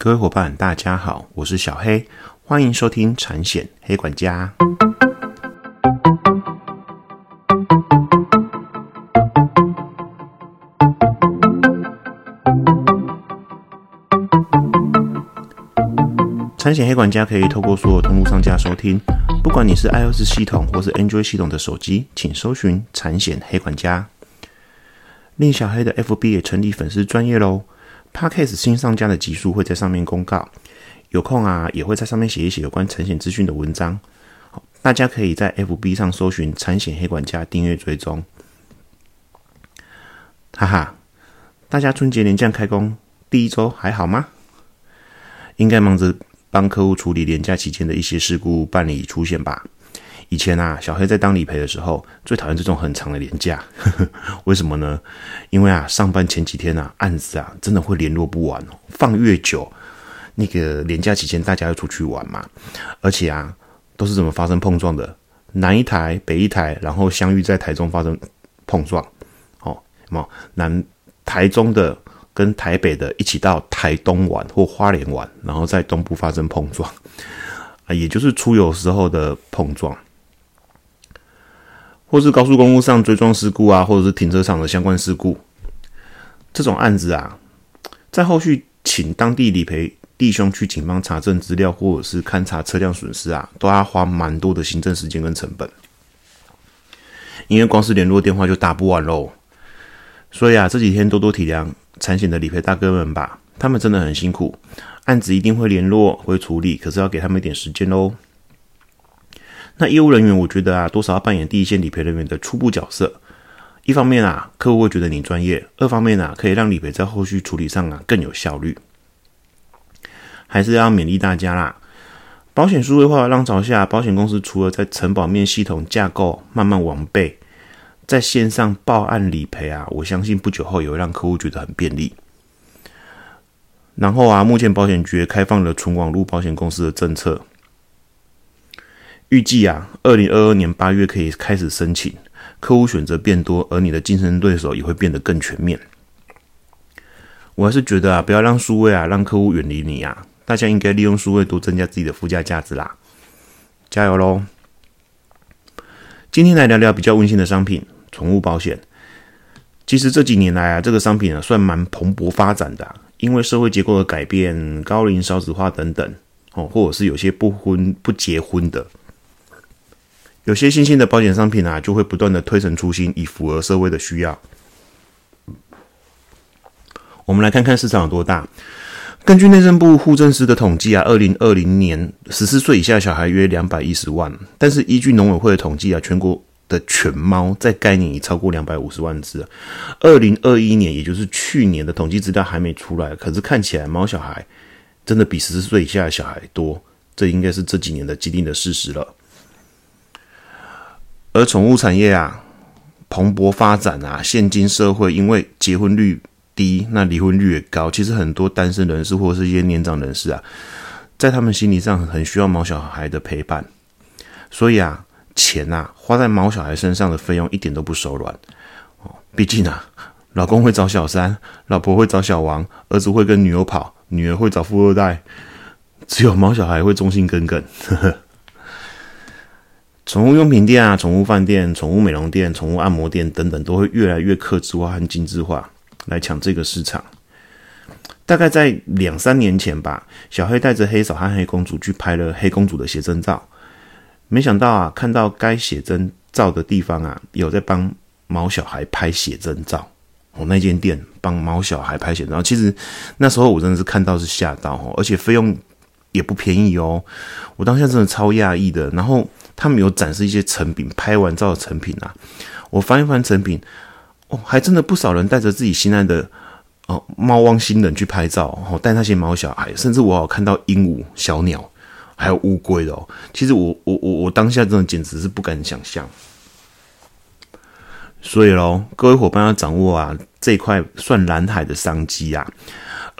各位伙伴，大家好，我是小黑，欢迎收听产险黑管家。产险黑管家可以透过所有通路商家收听，不管你是 iOS 系统或是 Android 系统的手机，请搜寻产险黑管家。令小黑的 FB 也成立粉丝专业喽。Podcast 新上架的集数会在上面公告，有空啊也会在上面写一写有关产险资讯的文章，大家可以在 FB 上搜寻“产险黑管家”订阅追踪。哈哈，大家春节连假开工第一周还好吗？应该忙着帮客户处理年假期间的一些事故办理出现吧。以前啊，小黑在当理赔的时候，最讨厌这种很长的年假。为什么呢？因为啊，上班前几天啊，案子啊，真的会联络不完哦。放越久，那个年假期间大家要出去玩嘛。而且啊，都是怎么发生碰撞的？南一台，北一台，然后相遇在台中发生碰撞。哦，什么南台中的跟台北的一起到台东玩或花莲玩，然后在东部发生碰撞啊，也就是出游时候的碰撞。或是高速公路上追撞事故啊，或者是停车场的相关事故，这种案子啊，在后续请当地理赔弟兄去警方查证资料，或者是勘查车辆损失啊，都要花蛮多的行政时间跟成本，因为光是联络电话就打不完喽。所以啊，这几天多多体谅产险的理赔大哥们吧，他们真的很辛苦，案子一定会联络会处理，可是要给他们一点时间喽。那业务人员，我觉得啊，多少要扮演第一线理赔人员的初步角色。一方面啊，客户会觉得你专业；二方面啊，可以让理赔在后续处理上啊更有效率。还是要勉励大家啦，保险数位化浪潮下，保险公司除了在承保面系统架构慢慢完备，在线上报案理赔啊，我相信不久后也会让客户觉得很便利。然后啊，目前保险局开放了纯网络保险公司的政策。预计啊，二零二二年八月可以开始申请，客户选择变多，而你的竞争对手也会变得更全面。我还是觉得啊，不要让数位啊让客户远离你啊，大家应该利用数位多增加自己的附加价值啦，加油喽！今天来聊聊比较温馨的商品——宠物保险。其实这几年来啊，这个商品啊算蛮蓬勃发展的，因为社会结构的改变、高龄少子化等等哦，或者是有些不婚不结婚的。有些新兴的保险商品啊，就会不断的推陈出新，以符合社会的需要。我们来看看市场有多大。根据内政部户政司的统计啊，二零二零年十四岁以下小孩约两百一十万，但是依据农委会的统计啊，全国的犬猫在该年已超过两百五十万只。二零二一年，也就是去年的统计资料还没出来，可是看起来猫小孩真的比十四岁以下的小孩多，这应该是这几年的既定的事实了。而宠物产业啊，蓬勃发展啊，现今社会因为结婚率低，那离婚率也高。其实很多单身人士或者是一些年长人士啊，在他们心理上很需要毛小孩的陪伴，所以啊，钱啊花在毛小孩身上的费用一点都不手软哦。毕竟啊，老公会找小三，老婆会找小王，儿子会跟女友跑，女儿会找富二代，只有毛小孩会忠心耿耿。呵呵。宠物用品店啊，宠物饭店、宠物美容店、宠物按摩店等等，都会越来越克制化和精致化，来抢这个市场。大概在两三年前吧，小黑带着黑嫂和黑公主去拍了黑公主的写真照，没想到啊，看到该写真照的地方啊，有在帮毛小孩拍写真照。哦，那间店帮毛小孩拍写真照，其实那时候我真的是看到是吓到哦，而且费用也不便宜哦。我当下真的超讶异的，然后。他们有展示一些成品，拍完照的成品啊，我翻一翻成品，哦，还真的不少人带着自己心爱的哦猫汪星人去拍照，哦，带那些猫小孩，甚至我有看到鹦鹉、小鸟，还有乌龟的哦。其实我我我我当下真的简直是不敢想象。所以喽，各位伙伴要掌握啊这块算蓝海的商机啊。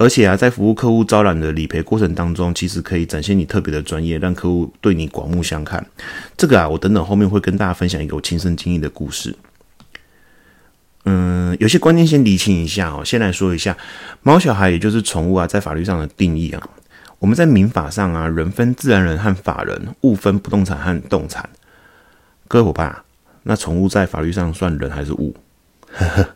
而且啊，在服务客户招揽的理赔过程当中，其实可以展现你特别的专业，让客户对你刮目相看。这个啊，我等等后面会跟大家分享一个我亲身经历的故事。嗯，有些观念先理清一下哦。先来说一下，猫小孩也就是宠物啊，在法律上的定义啊。我们在民法上啊，人分自然人和法人，物分不动产和动产。各位伙伴，那宠物在法律上算人还是物？呵呵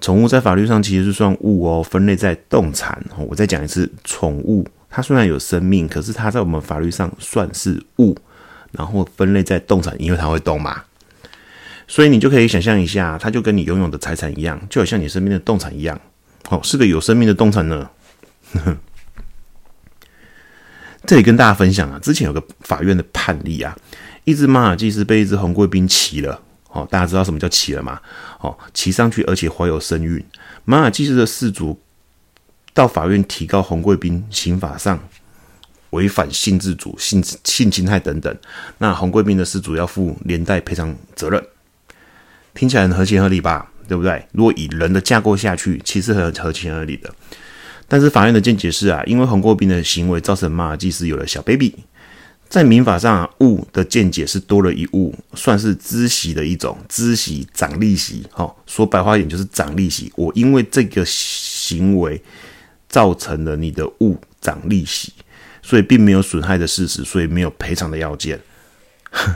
宠物在法律上其实是算物哦，分类在动产。我再讲一次，宠物它虽然有生命，可是它在我们法律上算是物，然后分类在动产，因为它会动嘛。所以你就可以想象一下，它就跟你拥有的财产一样，就好像你身边的动产一样，哦，是个有生命的动产呢。这里跟大家分享啊，之前有个法院的判例啊，一只马尔济斯被一只红贵宾骑了，哦，大家知道什么叫骑了吗？哦，骑上去而且怀有身孕，马尔济斯的氏族到法院提告红贵宾刑法上违反性自主、性性侵害等等，那红贵宾的氏族要负连带赔偿责任。听起来很合情合理吧？对不对？如果以人的架构下去，其实很合情合理的。但是法院的见解是啊，因为红过兵的行为造成马尔济斯有了小 baby，在民法上物的见解是多了一物，算是孳息的一种，孳息涨利息。好，说白话一点就是涨利息。我因为这个行为造成了你的物涨利息，所以并没有损害的事实，所以没有赔偿的要件。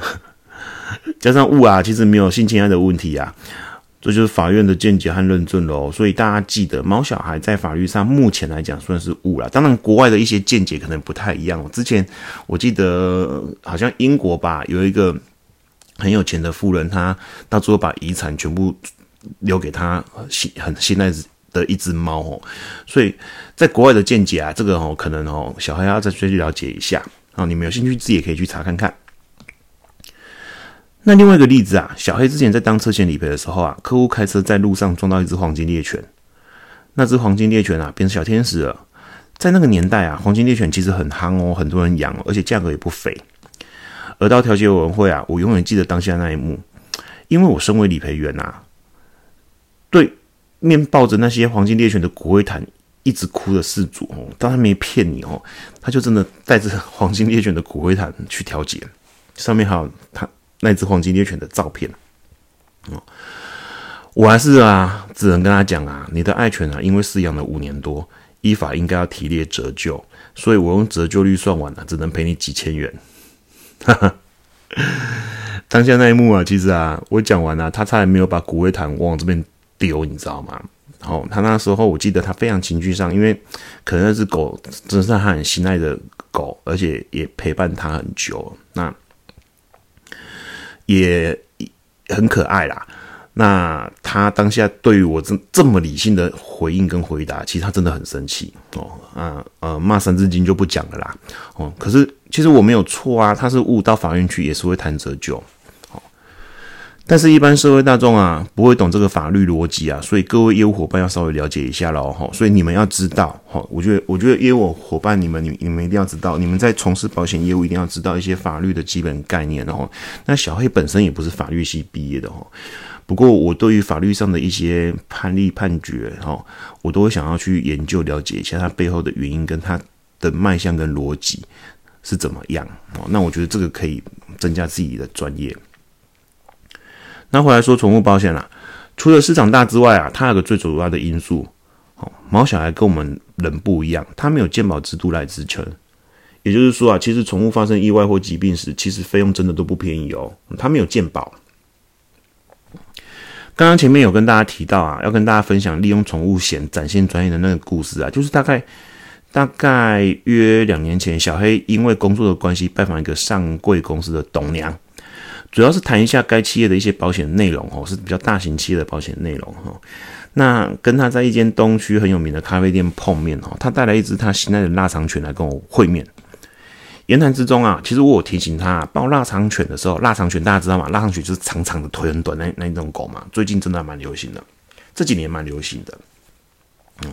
加上物啊，其实没有性侵害的问题啊，这就是法院的见解和认证喽。所以大家记得，猫小孩在法律上目前来讲算是物了。当然，国外的一些见解可能不太一样。之前我记得好像英国吧，有一个很有钱的富人，他到最后把遗产全部留给他心很心爱的一只猫哦。所以在国外的见解啊，这个哦可能哦小孩要再去了解一下啊。你们有兴趣自己也可以去查看看。那另外一个例子啊，小黑之前在当车险理赔的时候啊，客户开车在路上撞到一只黄金猎犬，那只黄金猎犬啊变成小天使了。在那个年代啊，黄金猎犬其实很夯哦，很多人养，而且价格也不菲。而到调解委员会啊，我永远记得当下那一幕，因为我身为理赔员呐，对面抱着那些黄金猎犬的骨灰坛一直哭的事主哦，当他没骗你哦，他就真的带着黄金猎犬的骨灰坛去调解，上面还有他。那只黄金猎犬的照片，哦，我还是啊，只能跟他讲啊，你的爱犬啊，因为饲养了五年多，依法应该要提列折旧，所以我用折旧率算完了，只能赔你几千元。哈哈，当下那一幕啊，其实啊，我讲完了，他差点没有把骨灰坛往这边丢，你知道吗？然后，他那时候我记得他非常情绪上，因为可能那只狗真是他很心爱的狗，而且也陪伴他很久，那。也很可爱啦。那他当下对于我这这么理性的回应跟回答，其实他真的很生气哦。啊呃，骂三字经就不讲了啦。哦，可是其实我没有错啊，他是误到法院去也是会谈折旧。但是，一般社会大众啊，不会懂这个法律逻辑啊，所以各位业务伙伴要稍微了解一下喽，哈。所以你们要知道，哈，我觉得，我觉得业务伙伴，你们，你你们一定要知道，你们在从事保险业务一定要知道一些法律的基本概念，哦。那小黑本身也不是法律系毕业的，哈。不过，我对于法律上的一些判例判决，哈，我都会想要去研究了解一下它背后的原因跟它的脉象跟逻辑是怎么样，哦。那我觉得这个可以增加自己的专业。那回来说宠物保险啦，除了市场大之外啊，它有个最主要的因素，哦，毛小孩跟我们人不一样，它没有健保制度来支撑。也就是说啊，其实宠物发生意外或疾病时，其实费用真的都不便宜哦。它没有健保。刚刚前面有跟大家提到啊，要跟大家分享利用宠物险展现专业的那个故事啊，就是大概大概约两年前，小黑因为工作的关系拜访一个上柜公司的董娘。主要是谈一下该企业的一些保险内容哦，是比较大型企业的保险内容哈。那跟他在一间东区很有名的咖啡店碰面哦，他带来一只他心爱的腊肠犬来跟我会面。言谈之中啊，其实我有提醒他抱腊肠犬的时候，腊肠犬大家知道吗？腊肠犬就是长长的腿很短那那一种狗嘛，最近真的蛮流行的，这几年蛮流行的。嗯，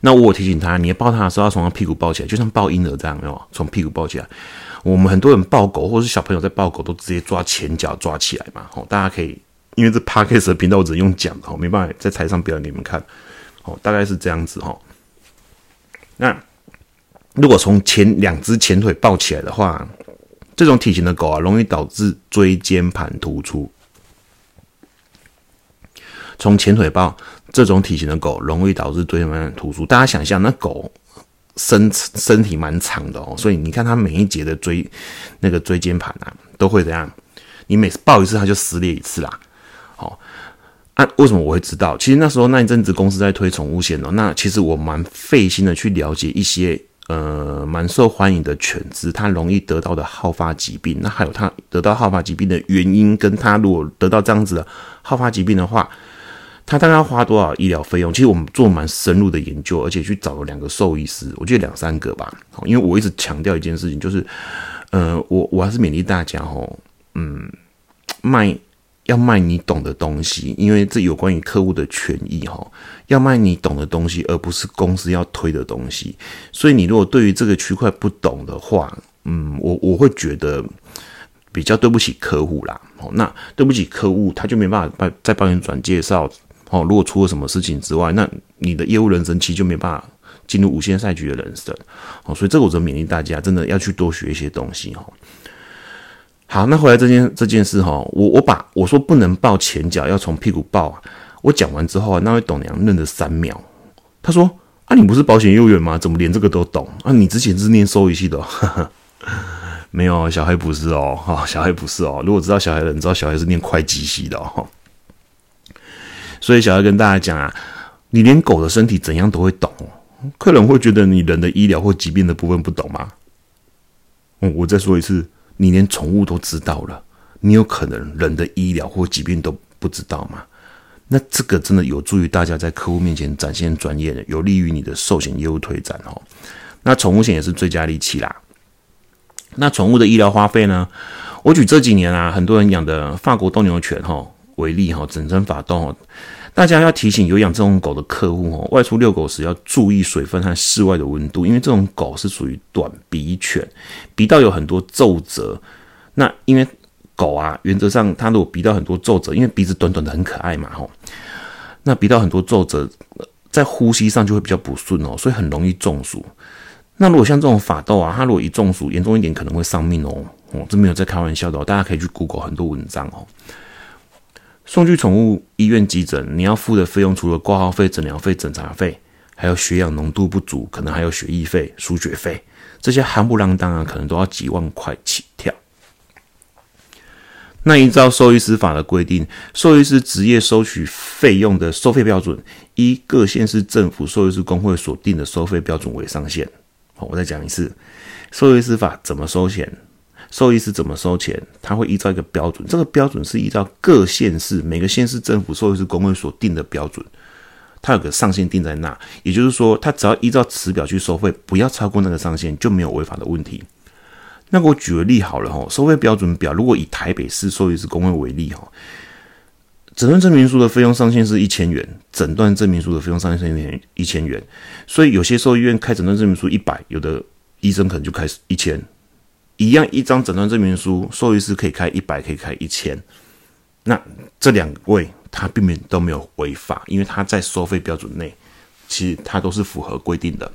那我提醒他，你抱他的时候要从他屁股抱起来，就像抱婴儿这样，哦从屁股抱起来。我们很多人抱狗，或者是小朋友在抱狗，都直接抓前脚抓起来嘛。哦，大家可以，因为这 podcast 的频道我只能用讲的，没办法在台上表演给你们看。好，大概是这样子哈。那如果从前两只前腿抱起来的话，这种体型的狗啊，容易导致椎间盘突出。从前腿抱这种体型的狗，容易导致椎间盘突出。大家想象，那狗身身体蛮长的哦，所以你看它每一节的椎那个椎间盘啊，都会怎样？你每次抱一次，它就撕裂一次啦。好，啊，为什么我会知道？其实那时候那一阵子公司在推宠物险哦，那其实我蛮费心的去了解一些。呃，蛮受欢迎的犬只，它容易得到的好发疾病，那还有它得到好发疾病的原因，跟它如果得到这样子的好发疾病的话，他大概要花多少医疗费用？其实我们做蛮深入的研究，而且去找了两个兽医师，我觉得两三个吧。因为我一直强调一件事情，就是，呃，我我还是勉励大家哦，嗯，卖。要卖你懂的东西，因为这有关于客户的权益哈。要卖你懂的东西，而不是公司要推的东西。所以你如果对于这个区块不懂的话，嗯，我我会觉得比较对不起客户啦。哦，那对不起客户，他就没办法再帮你转介绍。哦，如果出了什么事情之外，那你的业务人生期就没办法进入无限赛局的人生。哦，所以这个我就勉励大家，真的要去多学一些东西哈。好，那回来这件这件事哈，我我把我说不能抱前脚，要从屁股抱。我讲完之后啊，那位董娘愣了三秒，他说：“啊，你不是保险业务员吗？怎么连这个都懂啊？你之前是念收益系的哦？没有，小孩不是哦，哈，小孩不是哦。如果知道小孩的人，知道小孩是念会计系的哦。所以小孩跟大家讲啊，你连狗的身体怎样都会懂，客人会觉得你人的医疗或疾病的部分不懂吗？嗯，我再说一次。你连宠物都知道了，你有可能人的医疗或疾病都不知道吗？那这个真的有助于大家在客户面前展现专业的，有利于你的寿险业务推展哦。那宠物险也是最佳利器啦。那宠物的医疗花费呢？我举这几年啊，很多人养的法国斗牛犬哈为例哈，整身发动。大家要提醒有养这种狗的客户哦，外出遛狗时要注意水分和室外的温度，因为这种狗是属于短鼻犬，鼻道有很多皱褶。那因为狗啊，原则上它如果鼻道很多皱褶，因为鼻子短短的很可爱嘛吼，那鼻道很多皱褶，在呼吸上就会比较不顺哦，所以很容易中暑。那如果像这种法斗啊，它如果一中暑严重一点，可能会丧命哦。哦，这没有在开玩笑的哦，大家可以去 Google 很多文章哦。送去宠物医院急诊，你要付的费用除了挂号费、诊疗费、诊查费，还有血氧浓度不足，可能还有血液费、输血费，这些含不啷当啊，可能都要几万块起跳。那依照兽医师法的规定，兽医师职业收取费用的收费标准，依各县市政府兽医师工会所定的收费标准为上限。好，我再讲一次，兽医师法怎么收钱？兽医师怎么收钱？他会依照一个标准，这个标准是依照各县市每个县市政府兽医师工会所定的标准，它有个上限定在那，也就是说，他只要依照此表去收费，不要超过那个上限，就没有违法的问题。那我举个例好了哈，收费标准表，如果以台北市兽医师工会为例哈，诊断证明书的费用上限是一千元，诊断证明书的费用上限是一千元，所以有些兽医院开诊断证明书一百，有的医生可能就开一千。一样，一张诊断证明书，兽医师可以开一百，可以开一千。那这两位他并没都没有违法，因为他在收费标准内，其实他都是符合规定的。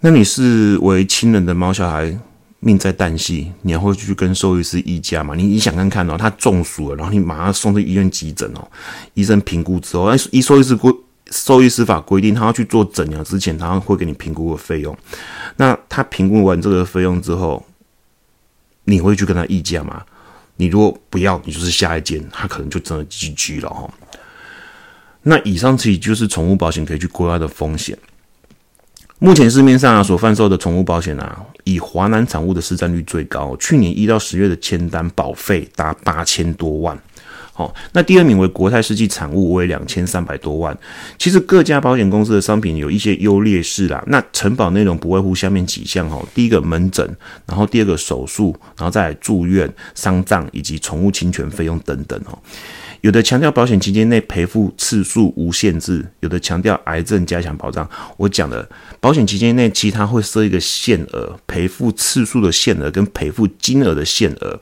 那你是为亲人的猫小孩命在旦夕，你还会去跟兽医师议价吗？你你想看看哦，他中暑了，然后你马上送去医院急诊哦，医生评估之后，哎，医兽医师规兽医师法规定，他要去做诊疗之前，他会给你评估个费用。那他评估完这个费用之后，你会去跟他议价吗？你如果不要，你就是下一间，他可能就真的 GG 了哈。那以上其实就是宠物保险可以去规划的风险。目前市面上啊所贩售的宠物保险啊，以华南产物的市占率最高，去年一到十月的签单保费达八千多万。好，那第二名为国泰世纪产物为两千三百多万。其实各家保险公司的商品有一些优劣势啦。那承保内容不外乎下面几项哈。第一个门诊，然后第二个手术，然后再住院、丧葬以及宠物侵权费用等等哈。有的强调保险期间内赔付次数无限制，有的强调癌症加强保障。我讲的保险期间内，其他会设一个限额，赔付次数的限额跟赔付金额的限额。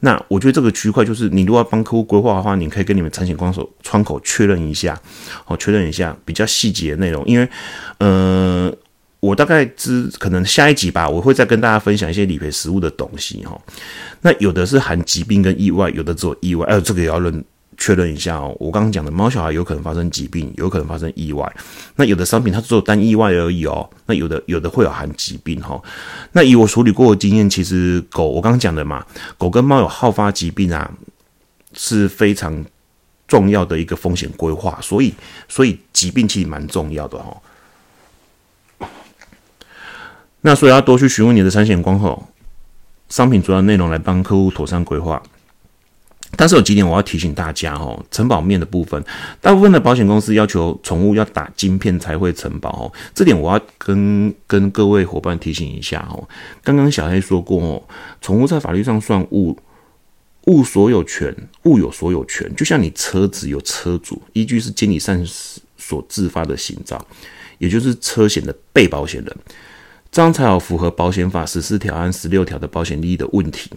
那我觉得这个区块就是，你如果要帮客户规划的话，你可以跟你们产险光手窗口确认一下，好，确认一下比较细节的内容。因为，嗯，我大概知可能下一集吧，我会再跟大家分享一些理赔实务的东西哈。那有的是含疾病跟意外，有的只有意外，哎，这个也要认确认一下哦。我刚刚讲的猫小孩有可能发生疾病，有可能发生意外。那有的商品它只有单意外而已哦。那有的有的会有含疾病哈。那以我处理过的经验，其实狗我刚刚讲的嘛，狗跟猫有好发疾病啊，是非常重要的一个风险规划。所以所以疾病其实蛮重要的哈。那所以要多去询问你的产险光后，商品主要内容来帮客户妥善规划。但是有几点我要提醒大家哦，承保面的部分，大部分的保险公司要求宠物要打晶片才会承保哦，这点我要跟跟各位伙伴提醒一下哦。刚刚小黑说过哦，宠物在法律上算物，物所有权，物有所有权，就像你车子有车主，依据是监理善所自发的行照，也就是车险的被保险人，这样才有符合保险法十四条和十六条的保险利益的问题。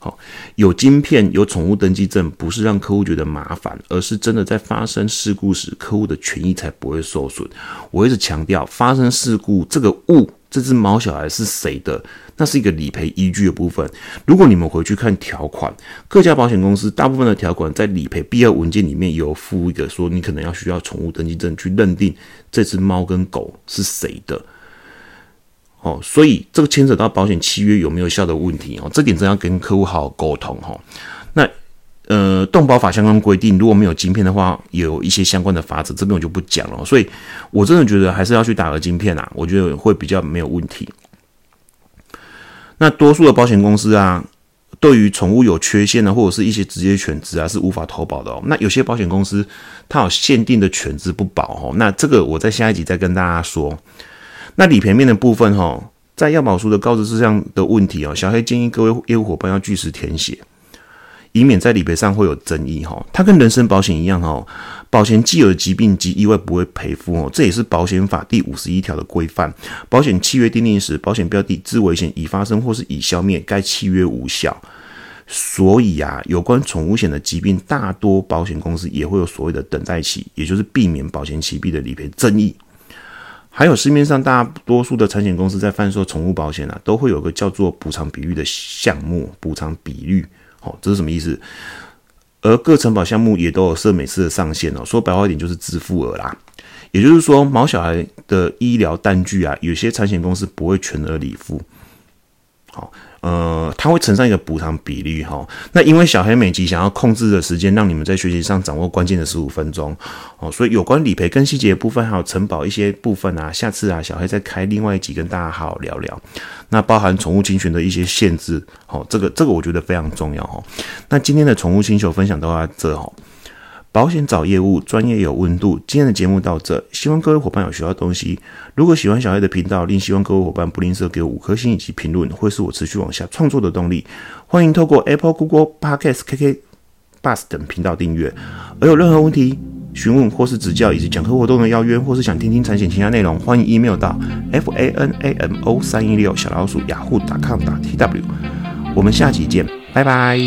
好，有晶片、有宠物登记证，不是让客户觉得麻烦，而是真的在发生事故时，客户的权益才不会受损。我一直强调，发生事故这个物，这只猫小孩是谁的，那是一个理赔依据的部分。如果你们回去看条款，各家保险公司大部分的条款在理赔必要文件里面有附一个说，你可能要需要宠物登记证去认定这只猫跟狗是谁的。哦，所以这个牵扯到保险契约有没有效的问题哦，这点真要跟客户好好沟通哈。那呃，动保法相关规定，如果没有晶片的话，有一些相关的法则，这边我就不讲了。所以我真的觉得还是要去打个晶片啊，我觉得会比较没有问题。那多数的保险公司啊，对于宠物有缺陷的或者是一些职业犬只啊，是无法投保的哦。那有些保险公司它有限定的犬只不保哦，那这个我在下一集再跟大家说。那理赔面的部分哈，在要保书的告知事项的问题哦，小黑建议各位业务伙伴要据实填写，以免在理赔上会有争议哈。它跟人身保险一样哈，保险既有的疾病及意外不会赔付哦，这也是保险法第五十一条的规范。保险契约订立时，保险标的之危险已发生或是已消灭，该契约无效。所以啊，有关宠物险的疾病，大多保险公司也会有所谓的等待期，也就是避免保险起毕的理赔争议。还有市面上大多数的产险公司在贩售宠物保险啊，都会有个叫做补偿比率的项目，补偿比率，哦，这是什么意思？而各承保项目也都有设每次的上限哦，说白话一点就是支付额啦。也就是说，毛小孩的医疗单据啊，有些产险公司不会全额理付，好。呃，它会乘上一个补偿比率哈。那因为小黑每集想要控制的时间，让你们在学习上掌握关键的十五分钟哦，所以有关理赔更细节部分，还有承保一些部分啊，下次啊，小黑再开另外一集跟大家好好聊聊。那包含宠物侵权的一些限制，哦，这个这个我觉得非常重要哈。那今天的宠物星球分享到这哈。保险找业务，专业有温度。今天的节目到这，希望各位伙伴有学到东西。如果喜欢小黑的频道，另希望各位伙伴不吝啬给我五颗星以及评论，会是我持续往下创作的动力。欢迎透过 Apple、Google Podcast、KK Bus 等频道订阅。而有任何问题询问或是指教，以及讲课活动的邀约，或是想听听产险其他内容，欢迎 email 到 f a n a m o 三一六小老鼠雅虎 .com 打 t w。我们下期见，拜拜。